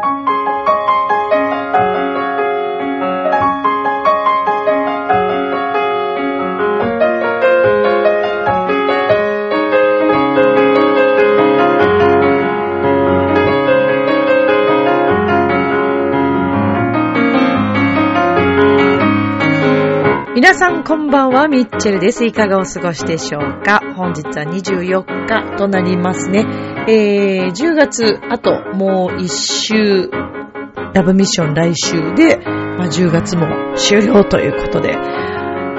皆さんこんばんは、ミッチェルです。いかがお過ごしでしょうか？本日は24となりますね。えー、10月、あともう1週、ラブミッション来週で、まあ、10月も終了ということで、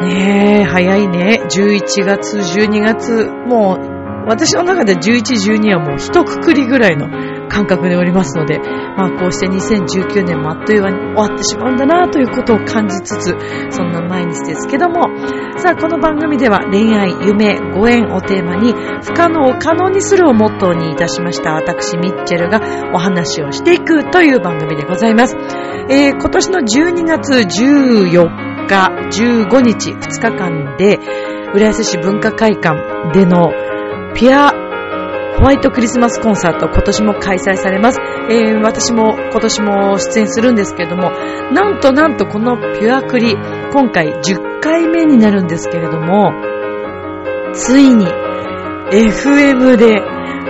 ねえ、早いね。11月、12月、もう、私の中で11、12はもう一括りぐらいの感覚でおりますので、まあこうして2019年もあっという間に終わってしまうんだなということを感じつつ、そんな毎日ですけども、さあこの番組では恋愛、夢、ご縁をテーマに不可能を可能にするをモットーにいたしました私ミッチェルがお話をしていくという番組でございます。えー、今年の12月14日、15日、2日間で、浦安市文化会館でのピアホワイトクリスマスコンサート、今年も開催されます。えー、私も今年も出演するんですけれども、なんとなんとこのピュアクリ、今回10回目になるんですけれども、ついに FM で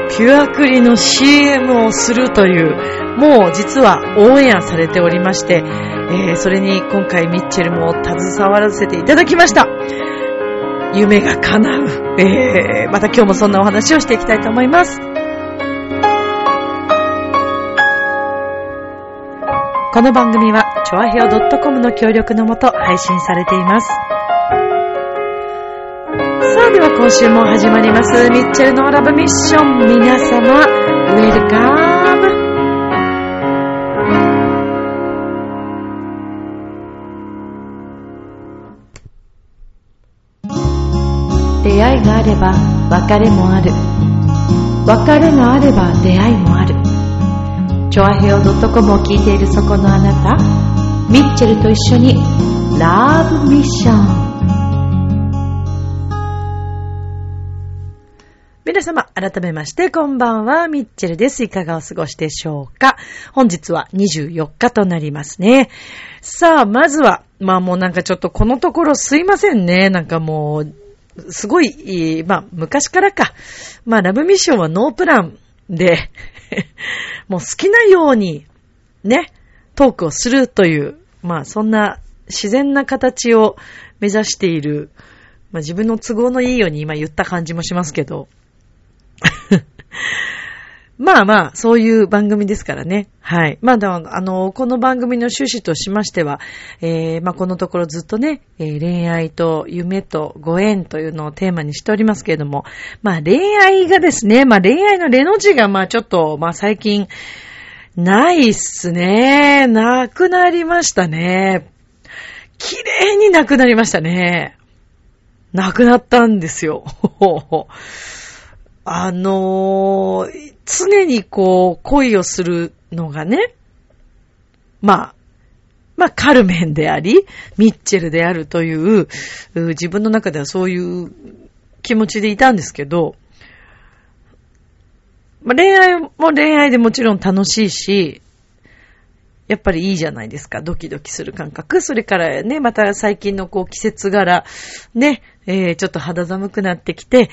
ピュアクリの CM をするという、もう実はオンエアされておりまして、えー、それに今回ミッチェルも携わらせていただきました。夢が叶う。えー、また今日もそんなお話をしていきたいと思います。この番組は、チョアヘオ .com の協力のもと配信されています。さあ、では今週も始まります。ミッチェルのラブミッション。皆様、ウェルカム。出会いがあれば別れもある別れがあれば出会いもあるチョアヘオ .com を聞いているそこのあなたミッチェルと一緒にラブミッション皆様、改めまして、こんばんは、ミッチェルです。いかがお過ごしでしょうか？本日は24日となりますね。さあ、まずは、まあもうなんかちょっとこのところすいませんね。なんかもう、すごい、まあ、昔からか。まあ、ラブミッションはノープランで もう好きなように、ね、トークをするという、まあ、そんな自然な形を目指している、まあ、自分の都合のいいように今言った感じもしますけど。まあまあ、そういう番組ですからね。はい。まあ、あの、この番組の趣旨としましては、えー、まあ、このところずっとね、えー、恋愛と夢とご縁というのをテーマにしておりますけれども、まあ、恋愛がですね、まあ、恋愛のレの字が、まあ、ちょっと、まあ、最近、ないっすね。なくなりましたね。綺麗になくなりましたね。なくなったんですよ。あのー、常にこう、恋をするのがね、まあ、まあ、カルメンであり、ミッチェルであるという、自分の中ではそういう気持ちでいたんですけど、まあ、恋愛も恋愛でもちろん楽しいし、やっぱりいいじゃないですか。ドキドキする感覚。それからね、また最近のこう季節柄、ね、えー、ちょっと肌寒くなってきて、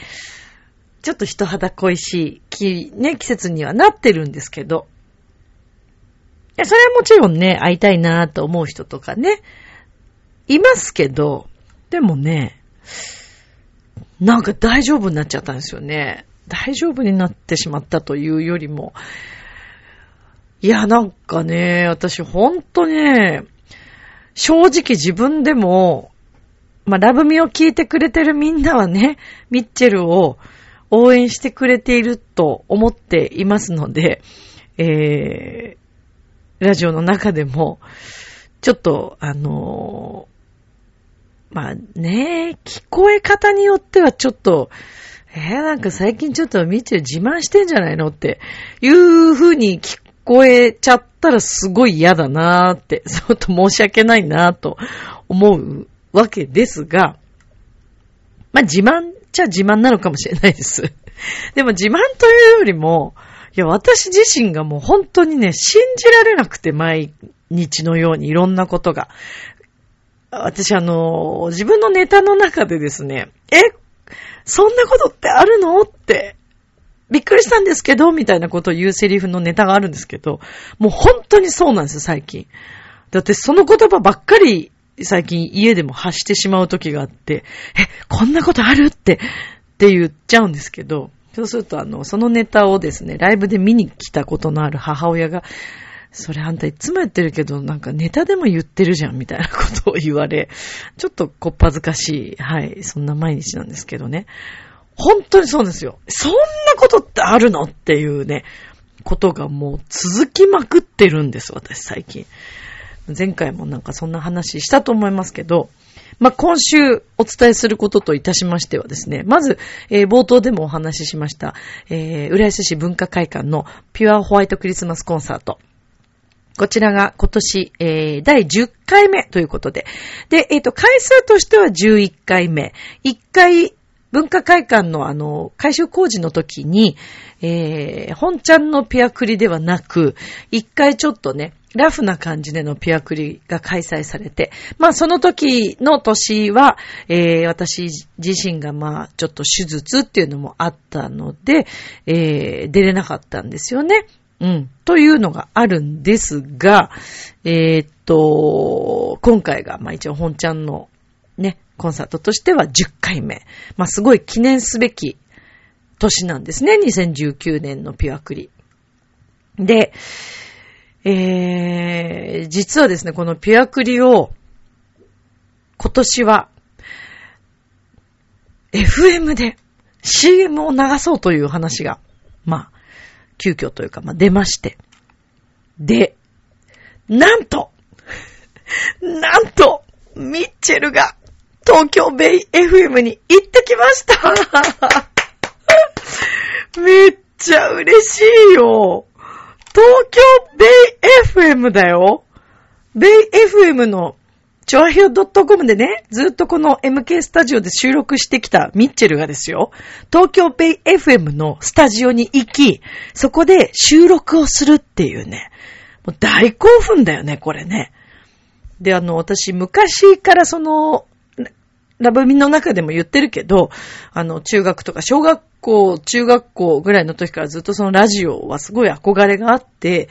ちょっと人肌恋しい季、ね、季節にはなってるんですけど。いや、それはもちろんね、会いたいなと思う人とかね、いますけど、でもね、なんか大丈夫になっちゃったんですよね。大丈夫になってしまったというよりも、いや、なんかね、私ほんとね、正直自分でも、まあ、ラブミを聞いてくれてるみんなはね、ミッチェルを応援してくれていると思っていますので、えー、ラジオの中でも、ちょっと、あのー、まあね、聞こえ方によってはちょっと、えー、なんか最近ちょっとみち自慢してんじゃないのっていう風に聞こえちゃったらすごい嫌だなーって、ちょっと申し訳ないなーと思うわけですが、まあ自慢ちゃ自慢なのかもしれないです。でも自慢というよりも、いや、私自身がもう本当にね、信じられなくて、毎日のようにいろんなことが。私あの、自分のネタの中でですね、え、そんなことってあるのって、びっくりしたんですけど、みたいなことを言うセリフのネタがあるんですけど、もう本当にそうなんですよ、最近。だってその言葉ばっかり最近家でも発してしまう時があって、え、こんなことあるって、って言っちゃうんですけど、そうするとあの、そのネタをですね、ライブで見に来たことのある母親が、それあんたいつもやってるけど、なんかネタでも言ってるじゃん、みたいなことを言われ、ちょっとこっぱずかしい、はい、そんな毎日なんですけどね。本当にそうですよ。そんなことってあるのっていうね、ことがもう続きまくってるんです、私最近。前回もなんかそんな話したと思いますけど、まあ、今週お伝えすることといたしましてはですね、まず、えー、冒頭でもお話ししました、えー、浦安市文化会館のピュアホワイトクリスマスコンサート。こちらが今年、えー、第10回目ということで。で、えっ、ー、と、回数としては11回目。1回、文化会館のあの、改修工事の時に、えー、本ちゃんのピアクリではなく、1回ちょっとね、ラフな感じでのピアクリが開催されて、まあその時の年は、えー、私自身がまあちょっと手術っていうのもあったので、えー、出れなかったんですよね。うん。というのがあるんですが、えー、っと、今回が、まあ一応本ちゃんのね、コンサートとしては10回目。まあすごい記念すべき年なんですね。2019年のピュアクリ。で、えー、実はですね、このピュアクリを今年は FM で CM を流そうという話が、まあ、急遽というか、まあ、出まして。で、なんと、なんと、ミッチェルが東京ベイ FM に行ってきました めっちゃ嬉しいよ東京ベイ FM だよ。ベイ FM の、チョアヒョ .com でね、ずっとこの MK スタジオで収録してきたミッチェルがですよ、東京ベイ FM のスタジオに行き、そこで収録をするっていうね、もう大興奮だよね、これね。で、あの、私、昔からその、ラブミの中でも言ってるけど、あの、中学とか小学校、中学校ぐらいの時からずっとそのラジオはすごい憧れがあって、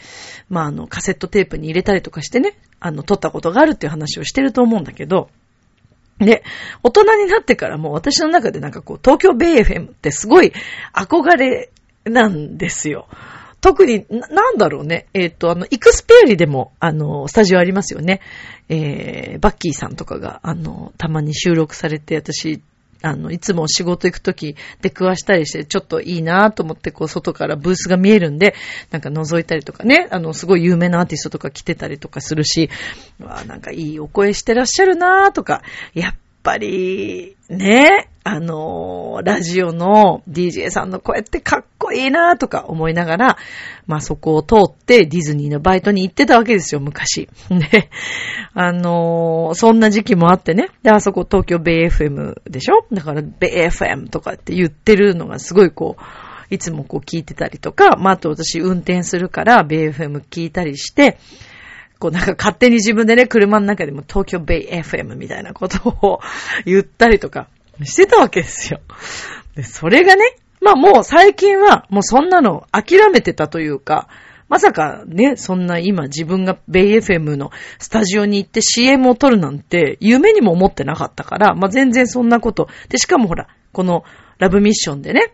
まあ、あの、カセットテープに入れたりとかしてね、あの、撮ったことがあるっていう話をしてると思うんだけど、で、大人になってからもう私の中でなんかこう、東京ベイ FM ってすごい憧れなんですよ。特に、な、なんだろうね。えっ、ー、と、あの、イクスペアリでも、あの、スタジオありますよね。えー、バッキーさんとかが、あの、たまに収録されて、私、あの、いつも仕事行くとき出くわしたりして、ちょっといいなと思って、こう、外からブースが見えるんで、なんか覗いたりとかね、あの、すごい有名なアーティストとか来てたりとかするし、わなんかいいお声してらっしゃるなとか、やっぱり、ね、あの、ラジオの DJ さんの声ってかっこいいなとか思いながら、まあそこを通ってディズニーのバイトに行ってたわけですよ、昔。で、あの、そんな時期もあってね。で、あそこ東京ベイ FM でしょ？だからベイ FM とかって言ってるのがすごいこう、いつもこう聞いてたりとか、まああと私運転するからベイ FM 聞いたりして、こうなんか勝手に自分でね、車の中でも東京ベイ FM みたいなことを言ったりとかしてたわけですよ。で、それがね、まあもう最近はもうそんなの諦めてたというか、まさかね、そんな今自分がベイ FM のスタジオに行って CM を撮るなんて夢にも思ってなかったから、まあ全然そんなこと。で、しかもほら、このラブミッションでね、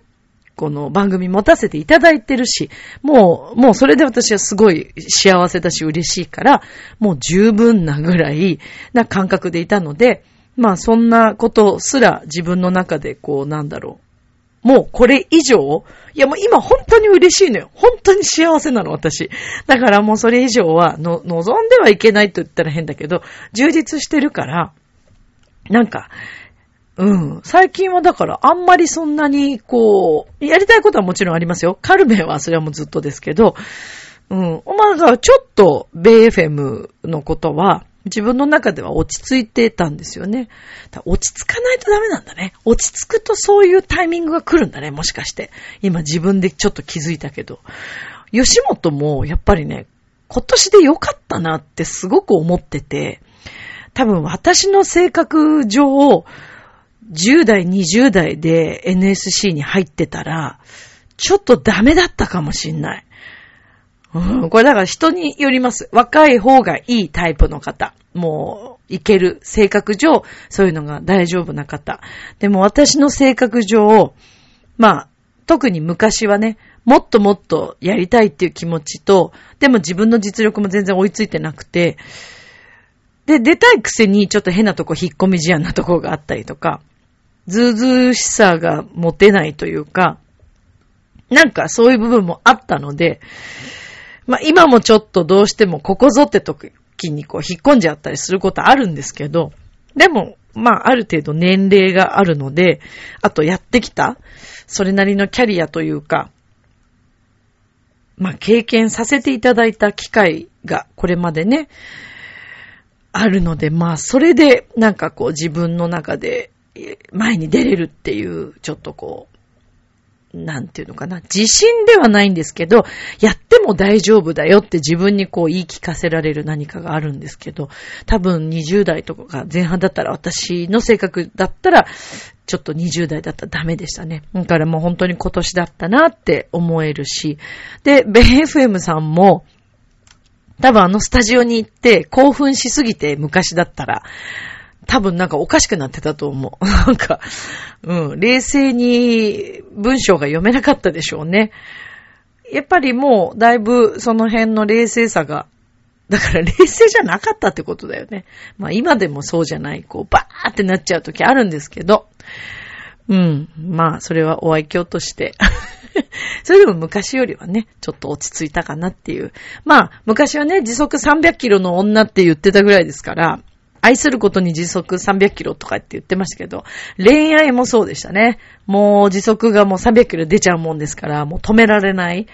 この番組持たせていただいてるし、もう、もうそれで私はすごい幸せだし嬉しいから、もう十分なぐらいな感覚でいたので、まあそんなことすら自分の中でこうなんだろう。もうこれ以上いやもう今本当に嬉しいのよ。本当に幸せなの私。だからもうそれ以上はの望んではいけないと言ったら変だけど、充実してるから、なんか、うん。最近はだからあんまりそんなにこう、やりたいことはもちろんありますよ。カルメンはそれはもうずっとですけど、うん。まあ、ちょっと、ベイ FM のことは、自分の中では落ち着いてたんですよね。落ち着かないとダメなんだね。落ち着くとそういうタイミングが来るんだね、もしかして。今自分でちょっと気づいたけど。吉本もやっぱりね、今年で良かったなってすごく思ってて、多分私の性格上、10代、20代で NSC に入ってたら、ちょっとダメだったかもしんない。うん、これだから人によります。若い方がいいタイプの方。もう、いける。性格上、そういうのが大丈夫な方。でも私の性格上、まあ、特に昔はね、もっともっとやりたいっていう気持ちと、でも自分の実力も全然追いついてなくて、で、出たいくせにちょっと変なとこ引っ込み思案なとこがあったりとか、ずうずうしさが持てないというか、なんかそういう部分もあったので、まあ今もちょっとどうしてもここぞって時にこう引っ込んじゃったりすることあるんですけど、でも、まあある程度年齢があるので、あとやってきた、それなりのキャリアというか、まあ経験させていただいた機会がこれまでね、あるので、まあそれでなんかこう自分の中で前に出れるっていう、ちょっとこう、なんていうのかな、自信ではないんですけど、やっても大丈夫だよって自分にこう言い聞かせられる何かがあるんですけど、多分20代とか前半だったら私の性格だったら、ちょっと20代だったらダメでしたね。だからもう本当に今年だったなって思えるし、で、ベイ FM さんも、多分あのスタジオに行って興奮しすぎて昔だったら、多分なんかおかしくなってたと思う。なんか、うん、冷静に文章が読めなかったでしょうね。やっぱりもうだいぶその辺の冷静さが、だから冷静じゃなかったってことだよね。まあ今でもそうじゃない、こうバーってなっちゃう時あるんですけど、うん、まあそれはお愛嬌として それでも昔よりはね、ちょっと落ち着いたかなっていう。まあ、昔はね、時速300キロの女って言ってたぐらいですから、愛することに時速300キロとかって言ってましたけど、恋愛もそうでしたね。もう時速がもう300キロ出ちゃうもんですから、もう止められない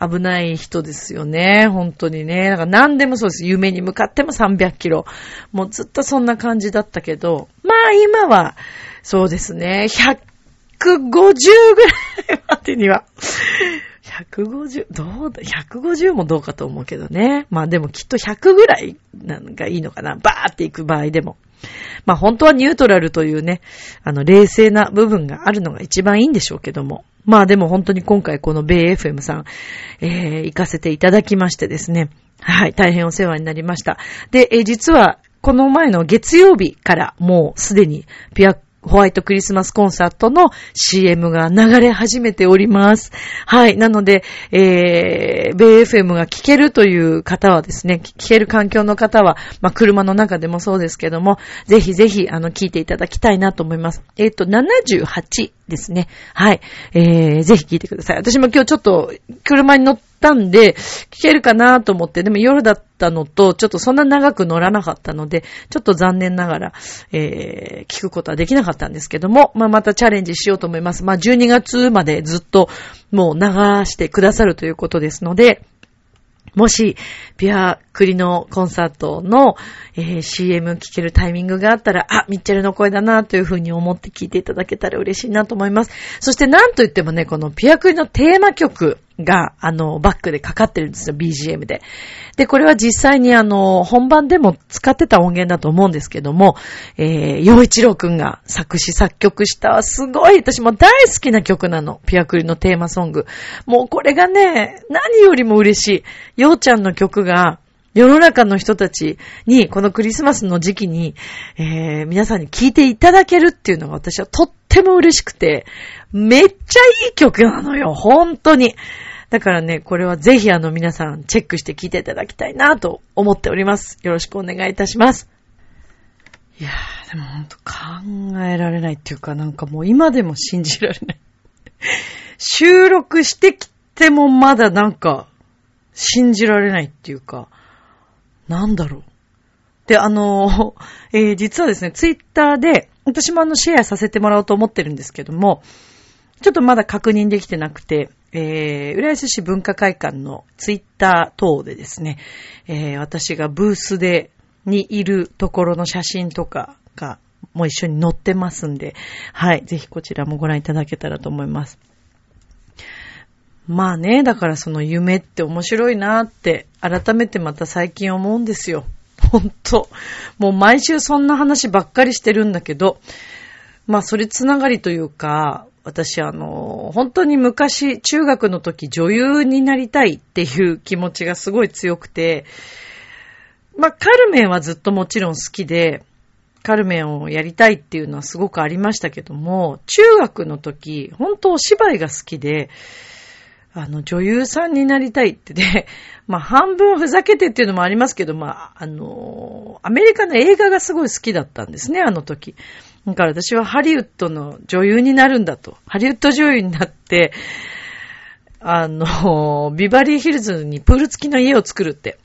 危ない人ですよね。本当にね。だから何でもそうです。夢に向かっても300キロ。もうずっとそんな感じだったけど、まあ今は、そうですね。150ぐらいまでには150、どうだ、150もどうかと思うけどね。まあでもきっと100ぐらいなんかいいのかな。バーっていく場合でも。まあ本当はニュートラルというね、あの冷静な部分があるのが一番いいんでしょうけども。まあでも本当に今回この米 FM さん、えー、行かせていただきましてですね。はい、大変お世話になりました。で、えー、実はこの前の月曜日からもうすでにピアッホワイトクリスマスコンサートの CM が流れ始めております。はい。なので、えー、ベイ FM が聞けるという方はですね、聞ける環境の方は、まあ、車の中でもそうですけども、ぜひぜひ、あの、聞いていただきたいなと思います。えっ、ー、と、78ですね。はい。えー、ぜひ聞いてください。私も今日ちょっと、車に乗っ、たんで、聞けるかなと思って、でも夜だったのと、ちょっとそんな長く乗らなかったので、ちょっと残念ながら、えー、聞くことはできなかったんですけども、まあ、またチャレンジしようと思います。まあ、12月までずっともう流してくださるということですので、もし、ピュアクリのコンサートの、えー、CM 聞けるタイミングがあったら、あ、ミッチェルの声だなというふうに思って聞いていただけたら嬉しいなと思います。そして何と言ってもね、このピュアクリのテーマ曲、が、あの、バックでかかってるんですよ、BGM で。で、これは実際にあの、本番でも使ってた音源だと思うんですけども、えー、洋一郎くんが作詞作曲した、すごい、私も大好きな曲なの。ピアクリのテーマソング。もうこれがね、何よりも嬉しい。洋ちゃんの曲が、世の中の人たちに、このクリスマスの時期に、えー、皆さんに聴いていただけるっていうのが私はとっっても嬉しくて、めっちゃいい曲なのよ、本当に。だからね、これはぜひあの皆さんチェックして聴いていただきたいなと思っております。よろしくお願いいたします。いやー、でもほんと考えられないっていうかなんかもう今でも信じられない。収録してきてもまだなんか信じられないっていうか、なんだろう。で、あの、えー、実はですね、ツイッターで、私もあのシェアさせてもらおうと思ってるんですけども、ちょっとまだ確認できてなくて、えー、浦安市文化会館のツイッター等でですね、えー、私がブースでにいるところの写真とかがもう一緒に載ってますんで、はい、ぜひこちらもご覧いただけたらと思います。まあね、だからその夢って面白いなって改めてまた最近思うんですよ。ほんと。もう毎週そんな話ばっかりしてるんだけど、まあそれつながりというか、私あの、本当に昔、中学の時女優になりたいっていう気持ちがすごい強くて、まあカルメンはずっともちろん好きで、カルメンをやりたいっていうのはすごくありましたけども、中学の時、本当お芝居が好きで、あの、女優さんになりたいってで、まあ、半分ふざけてっていうのもありますけど、まあ、あの、アメリカの映画がすごい好きだったんですね、あの時。だから私はハリウッドの女優になるんだと。ハリウッド女優になって、あの、ビバリーヒルズにプール付きの家を作るって、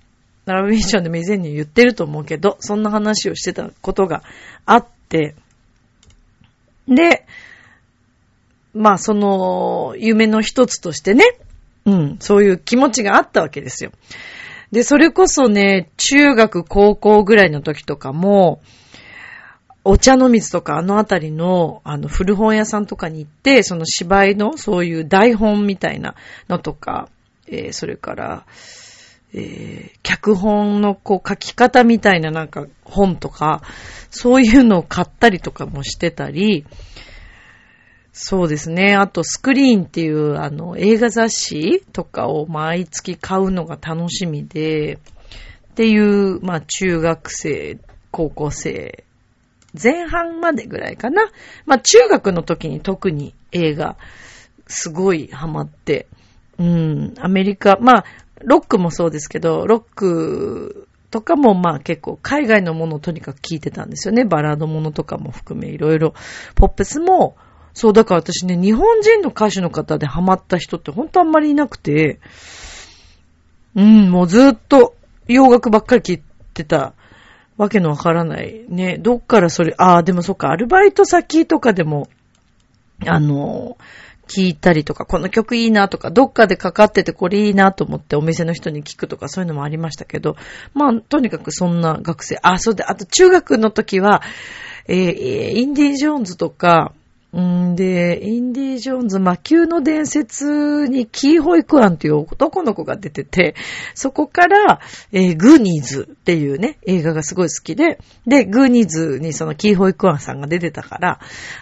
ナラブミッションでも以前に言ってると思うけど、そんな話をしてたことがあって、で、まあその夢の一つとしてね、うん、そういう気持ちがあったわけですよ。で、それこそね、中学、高校ぐらいの時とかも、お茶の水とかあのあたりの、あの、古本屋さんとかに行って、その芝居のそういう台本みたいなのとか、えー、それから、えー、脚本のこう書き方みたいななんか本とか、そういうのを買ったりとかもしてたり、そうですね。あと、スクリーンっていう、あの、映画雑誌とかを毎月買うのが楽しみで、っていう、まあ、中学生、高校生、前半までぐらいかな。まあ、中学の時に特に映画、すごいハマって、うん、アメリカ、まあ、ロックもそうですけど、ロックとかもまあ結構海外のものをとにかく聞いてたんですよね。バラードものとかも含めいろいろ。ポップスもそう、だから私ね、日本人の歌手の方でハマった人って本当あんまりいなくて、うん、もうずっと洋楽ばっかり聴いてたわけのわからない。ね、どっからそれ、ああ、でもそっか、アルバイト先とかでも、あの、聞いたりとか、この曲いいなとか、どっかでかかっててこれいいなと思ってお店の人に聞くとかそういうのもありましたけど、まあ、とにかくそんな学生、あ、そうで、あと中学の時は、えー、インディ・ジョーンズとか、んで、インディ・ジョーンズ魔球の伝説にキーホイクアンという男の子が出てて、そこから、えー、グーニーズっていうね、映画がすごい好きで、で、グーニーズにそのキーホイクアンさんが出てたから、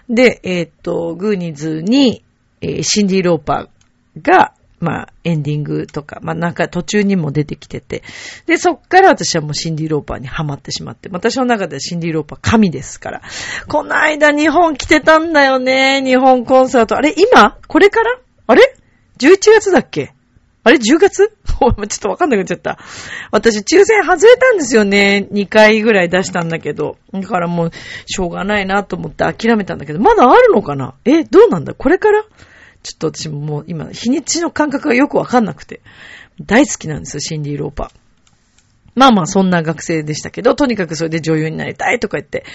で、えー、っと、グーニーズに、えー、シンディ・ローパーが、まあ、エンディングとか、まあなんか途中にも出てきてて。で、そっから私はもうシンディ・ローパーにハマってしまって。私の中ではシンディ・ローパー神ですから。この間日本来てたんだよね。日本コンサート。あれ今？これから？あれ ?11 月だっけ？あれ ?10 月？ちょっとわかんなくなっちゃった。私、抽選外れたんですよね。2回ぐらい出したんだけど。だからもう、しょうがないなと思って諦めたんだけど、まだあるのかな？え、どうなんだ？これから？ちょっと私ももう今、日にちの感覚がよくわかんなくて。大好きなんですよ、シンディ・ローパー。まあまあ、そんな学生でしたけど、とにかくそれで女優になりたいとか言って、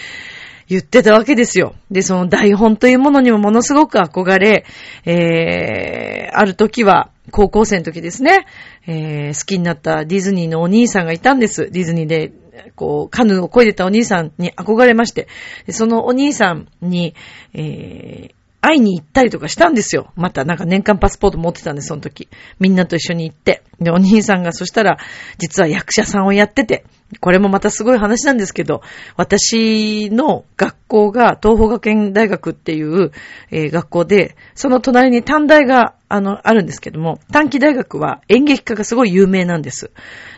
言ってたわけですよ。で、その台本というものにもものすごく憧れ、えー、ある時は、高校生の時ですね、えー、好きになったディズニーのお兄さんがいたんです。ディズニーで、こう、カヌーを漕いでたお兄さんに憧れまして、そのお兄さんに、えー、会いに行ったりとかしたんですよ。またなんか年間パスポート持ってたんです、その時。みんなと一緒に行って。で、お兄さんがそしたら、実は役者さんをやってて、これもまたすごい話なんですけど、私の学校が東方学園大学っていう、えー、学校で、その隣に短大が、あの、あるんですけども、短期大学は演劇家がすごい有名なんです。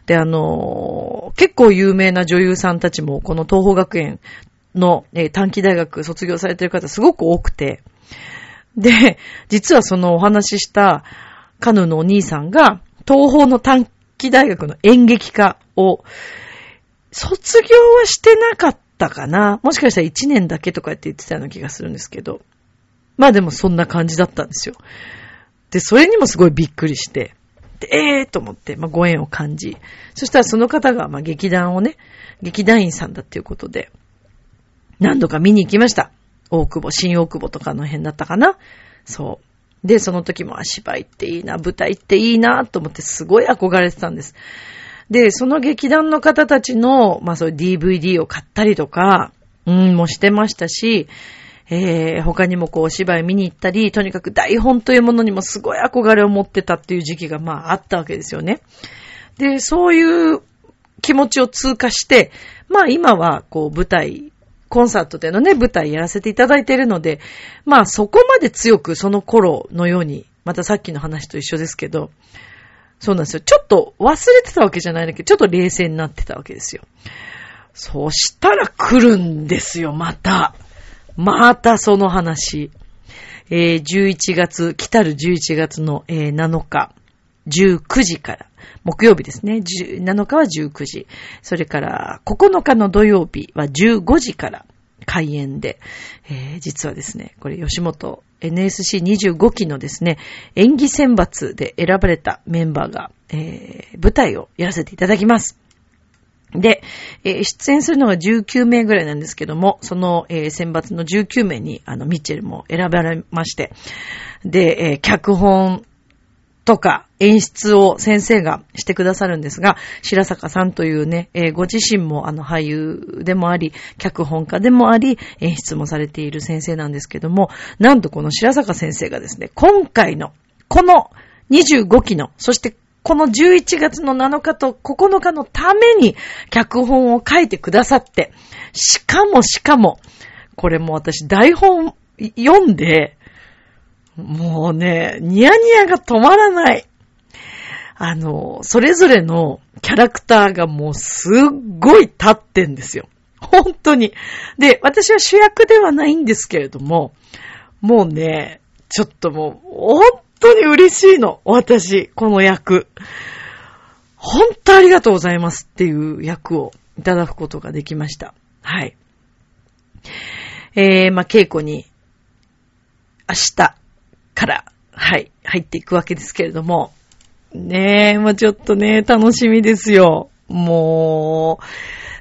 で、あのー、結構有名な女優さんたちも、この東方学園の、えー、短期大学卒業されてる方すごく多くて、で、実はそのお話ししたカヌーのお兄さんが、東方の短期大学の演劇科を、卒業はしてなかったかな。もしかしたら1年だけとかって言ってたような気がするんですけど。まあでもそんな感じだったんですよ。で、それにもすごいびっくりして。で、ええー、と思って、まあご縁を感じ。そしたらその方が、まあ劇団をね、劇団員さんだっていうことで、何度か見に行きました。大久保、新大久保とかの辺だったかな。そう。で、その時も芝居っていいな、舞台っていいな、と思ってすごい憧れてたんです。で、その劇団の方たちの、まあそういう DVD を買ったりとか、うん、もしてましたし、えー、他にもこうお芝居見に行ったり、とにかく台本というものにもすごい憧れを持ってたっていう時期がまああったわけですよね。で、そういう気持ちを通過して、まあ今はこう舞台、コンサートでのね、舞台やらせていただいているので、まあそこまで強くその頃のように、またさっきの話と一緒ですけど、そうなんですよ。ちょっと忘れてたわけじゃないんだけど、ちょっと冷静になってたわけですよ。そしたら来るんですよ、また。またその話。えー、11月、来たる11月の、えー、7日、19時から、木曜日ですね。7日は19時。それから9日の土曜日は15時から開演で、えー、実はですね、これ吉本 NSC25 期のですね、演技選抜で選ばれたメンバーが、えー、舞台をやらせていただきます。で、えー、出演するのが19名ぐらいなんですけども、その、えー、選抜の19名に、あの、ミッチェルも選ばれまして、で、えー、脚本とか演出を先生がしてくださるんですが、白坂さんというね、えー、ご自身もあの俳優でもあり、脚本家でもあり、演出もされている先生なんですけども、なんとこの白坂先生がですね、今回の、この25期の、そしてこの11月の7日と9日のために脚本を書いてくださって、しかもしかも、これも私台本読んで、もうね、ニヤニヤが止まらない。あの、それぞれのキャラクターがもうすっごい立ってんですよ。本当に。で、私は主役ではないんですけれども、もうね、ちょっともう、本当に嬉しいの。私、この役。本当ありがとうございますっていう役をいただくことができました。はい。えー、まあ、稽古に、明日、から、はい、入っていくわけですけれども、ねえ、まあ、ちょっとね、楽しみですよ。も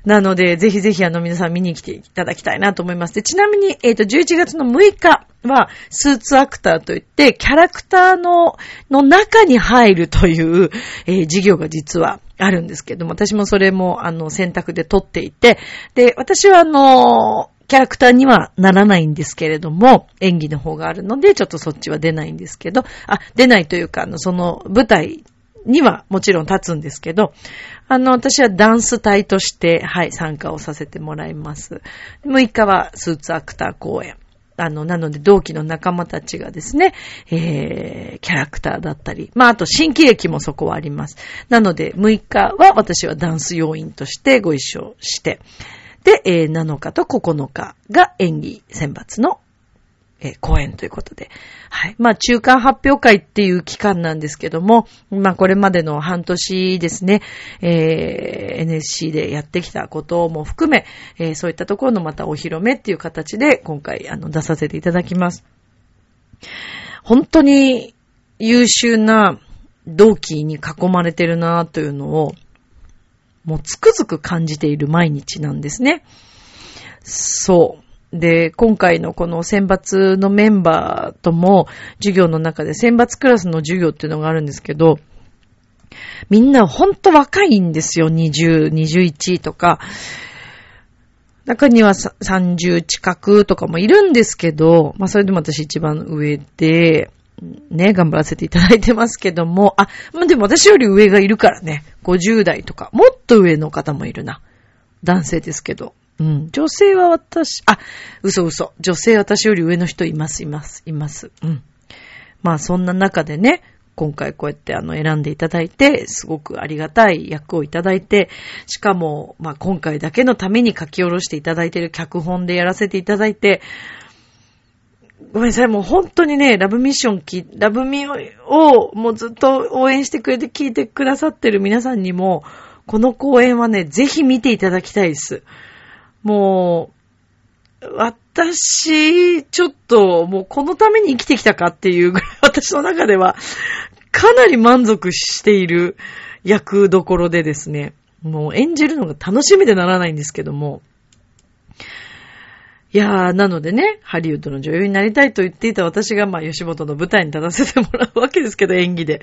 う、なので、ぜひぜひあの皆さん見に来ていただきたいなと思います。で、ちなみに、えっ、ー、と、11月の6日は、スーツアクターといって、キャラクターの、の中に入るという、えー、授業が実はあるんですけども、私もそれも、あの、選択で取っていて、で、私はあの、キャラクターにはならないんですけれども、演技の方があるので、ちょっとそっちは出ないんですけど、あ、出ないというか、あの、その舞台にはもちろん立つんですけど、あの、私はダンス隊として、はい、参加をさせてもらいます。6日はスーツアクター公演。あの、なので同期の仲間たちがですね、えー、キャラクターだったり、まあ、あと新喜劇もそこはあります。なので、6日は私はダンス要員としてご一緒して、で、えー、7日と9日が演技選抜の、えー、公演ということで。はい。まあ、中間発表会っていう期間なんですけども、まあ、これまでの半年ですね、えー、NSC でやってきたことも含め、えー、そういったところのまたお披露目っていう形で、今回、あの、出させていただきます。本当に優秀な同期に囲まれてるなというのを、もうつくづく感じている毎日なんですね。そう。で、今回のこの選抜のメンバーとも授業の中で選抜クラスの授業っていうのがあるんですけど、みんなほんと若いんですよ。20、21とか。中には30近くとかもいるんですけど、まあそれでも私一番上で、ね、頑張らせていただいてますけども、あ、でも私より上がいるからね、50代とか、もっと上の方もいるな。男性ですけど。うん。女性は私、あ、嘘嘘。女性私より上の人います、います、います。うん。まあそんな中でね、今回こうやってあの選んでいただいて、すごくありがたい役をいただいて、しかも、まあ今回だけのために書き下ろしていただいている脚本でやらせていただいて、ごめんなさい、もう本当にね、ラブミッションき、ラブミをもうずっと応援してくれて聞いてくださってる皆さんにも、この公演はね、ぜひ見ていただきたいです。もう、私、ちょっと、もうこのために生きてきたかっていうぐらい、私の中では、かなり満足している役どころでですね、もう演じるのが楽しみでならないんですけども、いやー、なのでね、ハリウッドの女優になりたいと言っていた私が、まあ、吉本の舞台に立たせてもらうわけですけど、演技で。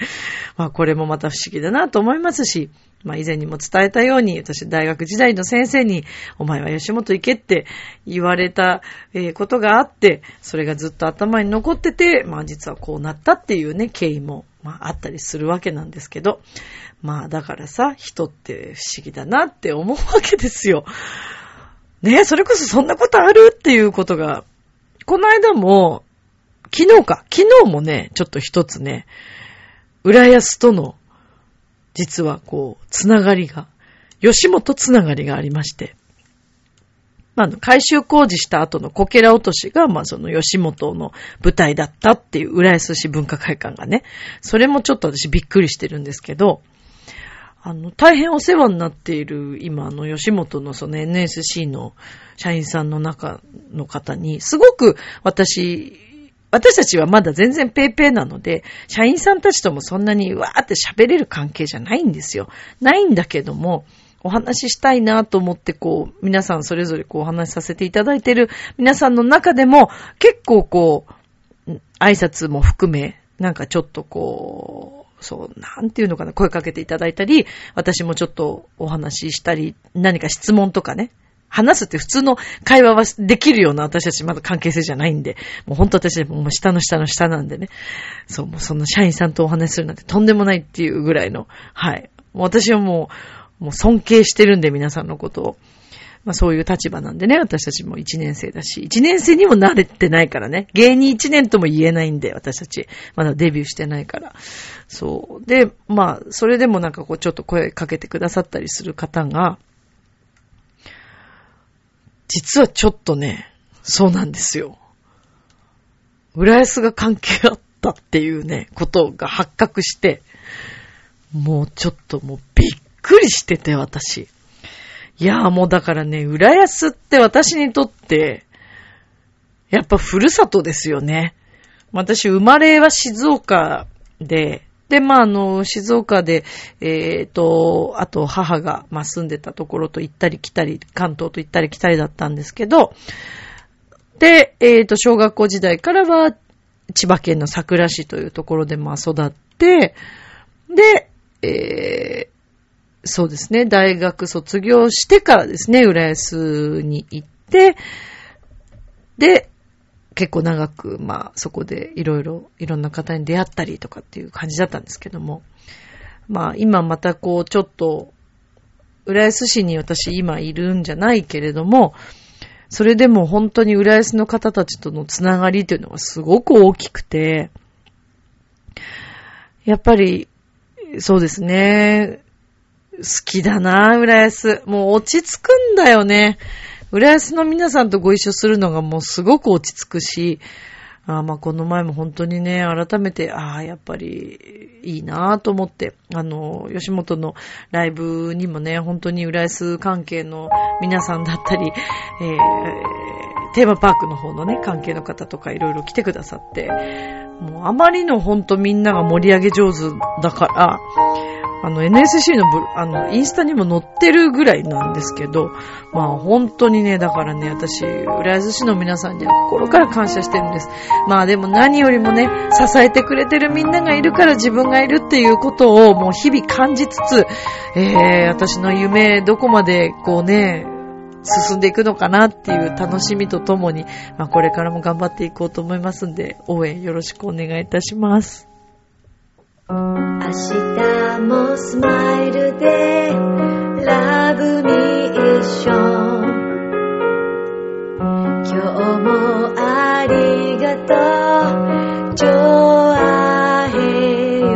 まあ、これもまた不思議だなと思いますし、まあ、以前にも伝えたように、私、大学時代の先生に、お前は吉本行けって言われた、えことがあって、それがずっと頭に残ってて、まあ、実はこうなったっていうね、経緯も、まあ、あったりするわけなんですけど、まあ、だからさ、人って不思議だなって思うわけですよ。ねえそれこそそんなことあるっていうことが、この間も、昨日か、昨日もね、ちょっと一つね、浦安との、実はこう、つながりが、吉本つながりがありまして、まあ、改修工事した後のこけら落としが、まあ、その吉本の舞台だったっていう浦安市文化会館がね、それもちょっと私びっくりしてるんですけど、あの、大変お世話になっている、今、の、吉本のその NSC の社員さんの中の方に、すごく私、私たちはまだ全然ペーペーなので、社員さんたちともそんなにわーって喋れる関係じゃないんですよ。ないんだけども、お話ししたいなと思ってこう、皆さんそれぞれこうお話しさせていただいてる皆さんの中でも、結構こう、挨拶も含め、なんかちょっとこう、そう、なんていうのかな、声かけていただいたり、私もちょっとお話ししたり、何か質問とかね、話すって普通の会話はできるような私たちまだ関係性じゃないんで、もう本当私もう下の下の下なんでね。そう、もうその社員さんとお話しするなんてとんでもないっていうぐらいの、はい。私はもう、もう尊敬してるんで皆さんのことを。まあそういう立場なんでね、私たちも1年生だし、1年生にも慣れてないからね、芸人1年とも言えないんで、私たち、まだデビューしてないから。そう。で、まあ、それでもなんかこうちょっと声かけてくださったりする方が、実はちょっとね、そうなんですよ。浦安が関係あったっていうね、ことが発覚して、もうちょっともうびっくりしてて、私。いやーもうだからね、浦安って私にとって、やっぱふるさとですよね。私生まれは静岡で、で、まあ、あの、静岡で、えっ、ー、と、あと母が、まあ、住んでたところと行ったり来たり、関東と行ったり来たりだったんですけど、で、えっ、ー、と、小学校時代からは、千葉県の桜市というところで、まあ、育って、で、えー、そうですね、大学卒業してからですね、浦安に行って、で、結構長く、まあ、そこでいろいろ、いろんな方に出会ったりとかっていう感じだったんですけども、まあ、今またこう、ちょっと、浦安市に私今いるんじゃないけれども、それでも本当に浦安の方たちとのつながりというのがすごく大きくて、やっぱり、そうですね。好きだな、浦安。もう落ち着くんだよね。浦安の皆さんとご一緒するのがもうすごく落ち着くし、あまあこの前も本当にね、改めて、ああ、やっぱりいいなと思って、あの、吉本のライブにもね、本当に浦安関係の皆さんだったり、えー、テーマパークの方のね、関係の方とかいろいろ来てくださって、もうあまりの本当みんなが盛り上げ上手だから、あの NSC のブあのインスタにも載ってるぐらいなんですけど、まあ本当にね、だからね、私、浦安市の皆さんには心から感謝してるんです。まあでも何よりもね、支えてくれてるみんながいるから自分がいるっていうことをもう日々感じつつ、えー、私の夢、どこまでこうね、進んでいくのかなっていう楽しみとともに、まあこれからも頑張っていこうと思いますんで、応援よろしくお願いいたします。明日もスマイルでラブミッション今日もありがとう。ジョアヘヨ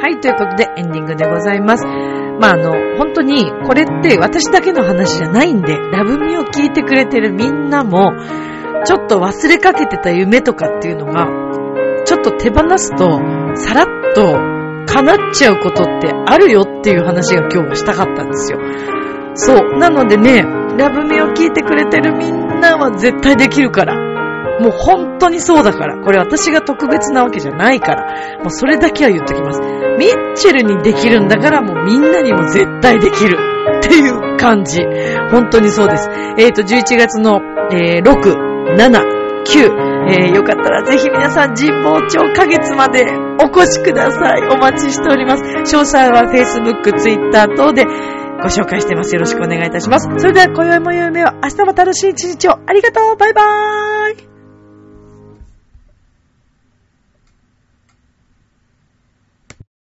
はい、ということでエンディングでございます。まあ、あの、本当に、これって私だけの話じゃないんで、ラブミを聞いてくれてるみんなも、ちょっと忘れかけてた夢とかっていうのが、ちょっと手放すと、さらっと叶っちゃうことってあるよっていう話が今日はしたかったんですよ。そう。なのでね、ラブメを聞いてくれてるみんなは絶対できるから。もう本当にそうだから。これ私が特別なわけじゃないから。もうそれだけは言っときます。ミッチェルにできるんだからもうみんなにも絶対できる。っていう感じ。本当にそうです。えっ、ー、と、11月の、えー、6、7、9、えー、よかったらぜひ皆さん神保町花月までお越しください。お待ちしております。詳細は Facebook、Twitter 等でご紹介してます。よろしくお願いいたします。それでは、今宵も夢は明日も楽しい一日をありがとうバイバーイ